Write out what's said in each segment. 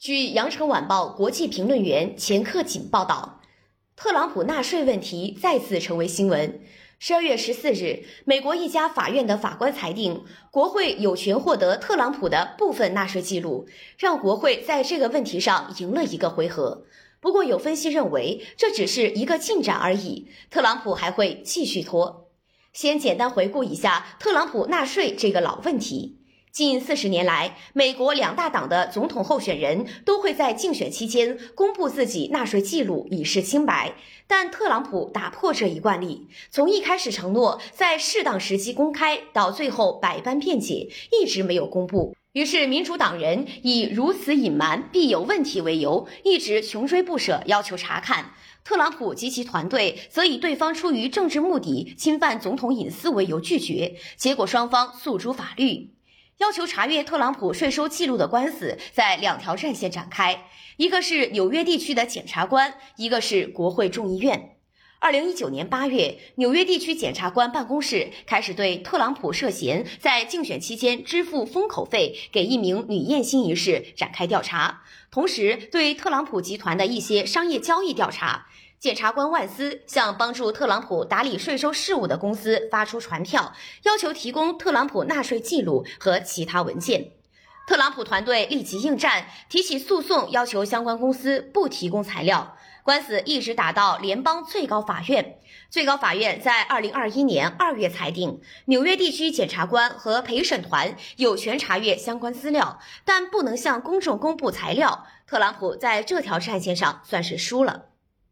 据羊城晚报国际评论员钱克锦报道，特朗普纳税问题再次成为新闻。十二月十四日，美国一家法院的法官裁定，国会有权获得特朗普的部分纳税记录，让国会在这个问题上赢了一个回合。不过，有分析认为这只是一个进展而已，特朗普还会继续拖。先简单回顾一下特朗普纳税这个老问题。近四十年来，美国两大党的总统候选人都会在竞选期间公布自己纳税记录，以示清白。但特朗普打破这一惯例，从一开始承诺在适当时机公开，到最后百般辩解，一直没有公布。于是，民主党人以如此隐瞒必有问题为由，一直穷追不舍，要求查看。特朗普及其团队则以对方出于政治目的侵犯总统隐私为由拒绝。结果，双方诉诸法律。要求查阅特朗普税收记录的官司在两条战线展开，一个是纽约地区的检察官，一个是国会众议院。二零一九年八月，纽约地区检察官办公室开始对特朗普涉嫌在竞选期间支付封口费给一名女艳星一事展开调查，同时对特朗普集团的一些商业交易调查。检察官万斯向帮助特朗普打理税收事务的公司发出传票，要求提供特朗普纳税记录和其他文件。特朗普团队立即应战，提起诉讼，要求相关公司不提供材料。官司一直打到联邦最高法院。最高法院在二零二一年二月裁定，纽约地区检察官和陪审团有权查阅相关资料，但不能向公众公布材料。特朗普在这条战线上算是输了。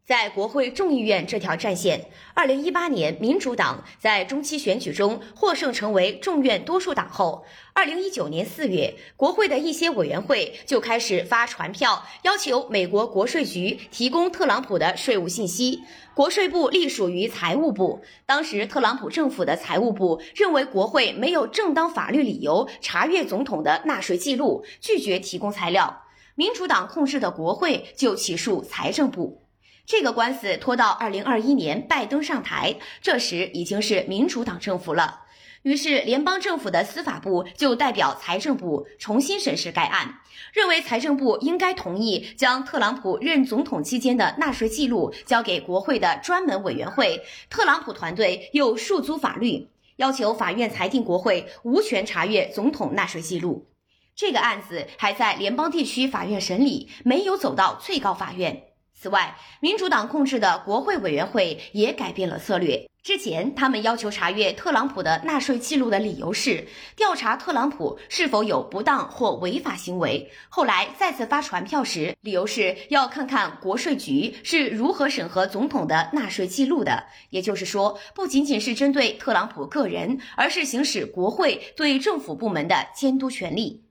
在国会众议院这条战线，二零一八年民主党在中期选举中获胜，成为众院多数党后，二零一九年四月，国会的一些委员会就开始发传票，要求美国国税局提供特朗普的税务信息。国税部隶属于财务部，当时特朗普政府的财务部认为国会没有正当法律理由查阅总统的纳税记录，拒绝提供材料。民主党控制的国会就起诉财政部。这个官司拖到二零二一年拜登上台，这时已经是民主党政府了。于是联邦政府的司法部就代表财政部重新审视该案，认为财政部应该同意将特朗普任总统期间的纳税记录交给国会的专门委员会。特朗普团队又诉诸法律，要求法院裁定国会无权查阅总统纳税记录。这个案子还在联邦地区法院审理，没有走到最高法院。此外，民主党控制的国会委员会也改变了策略。之前，他们要求查阅特朗普的纳税记录的理由是调查特朗普是否有不当或违法行为。后来再次发传票时，理由是要看看国税局是如何审核总统的纳税记录的。也就是说，不仅仅是针对特朗普个人，而是行使国会对政府部门的监督权利。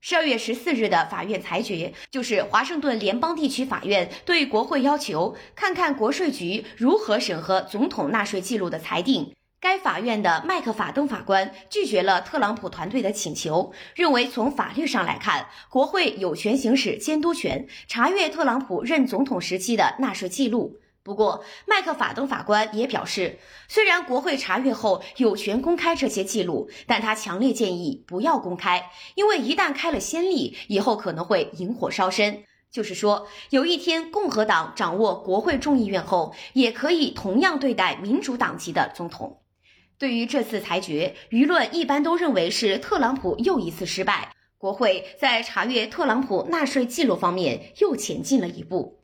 十二月十四日的法院裁决，就是华盛顿联邦地区法院对国会要求看看国税局如何审核总统纳税记录的裁定。该法院的麦克法登法官拒绝了特朗普团队的请求，认为从法律上来看，国会有权行使监督权，查阅特朗普任总统时期的纳税记录。不过，麦克法登法官也表示，虽然国会查阅后有权公开这些记录，但他强烈建议不要公开，因为一旦开了先例，以后可能会引火烧身。就是说，有一天共和党掌握国会众议院后，也可以同样对待民主党籍的总统。对于这次裁决，舆论一般都认为是特朗普又一次失败，国会在查阅特朗普纳税记录方面又前进了一步。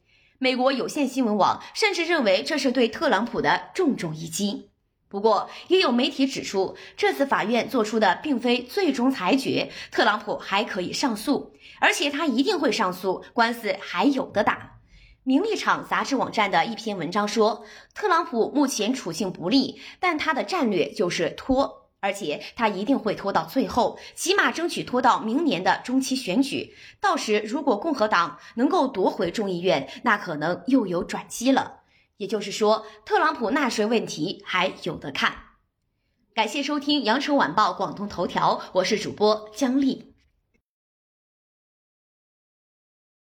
美国有线新闻网甚至认为这是对特朗普的重重一击。不过，也有媒体指出，这次法院做出的并非最终裁决，特朗普还可以上诉，而且他一定会上诉，官司还有的打。名利场杂志网站的一篇文章说，特朗普目前处境不利，但他的战略就是拖。而且他一定会拖到最后，起码争取拖到明年的中期选举。到时如果共和党能够夺回众议院，那可能又有转机了。也就是说，特朗普纳税问题还有的看。感谢收听羊城晚报广东头条，我是主播姜丽。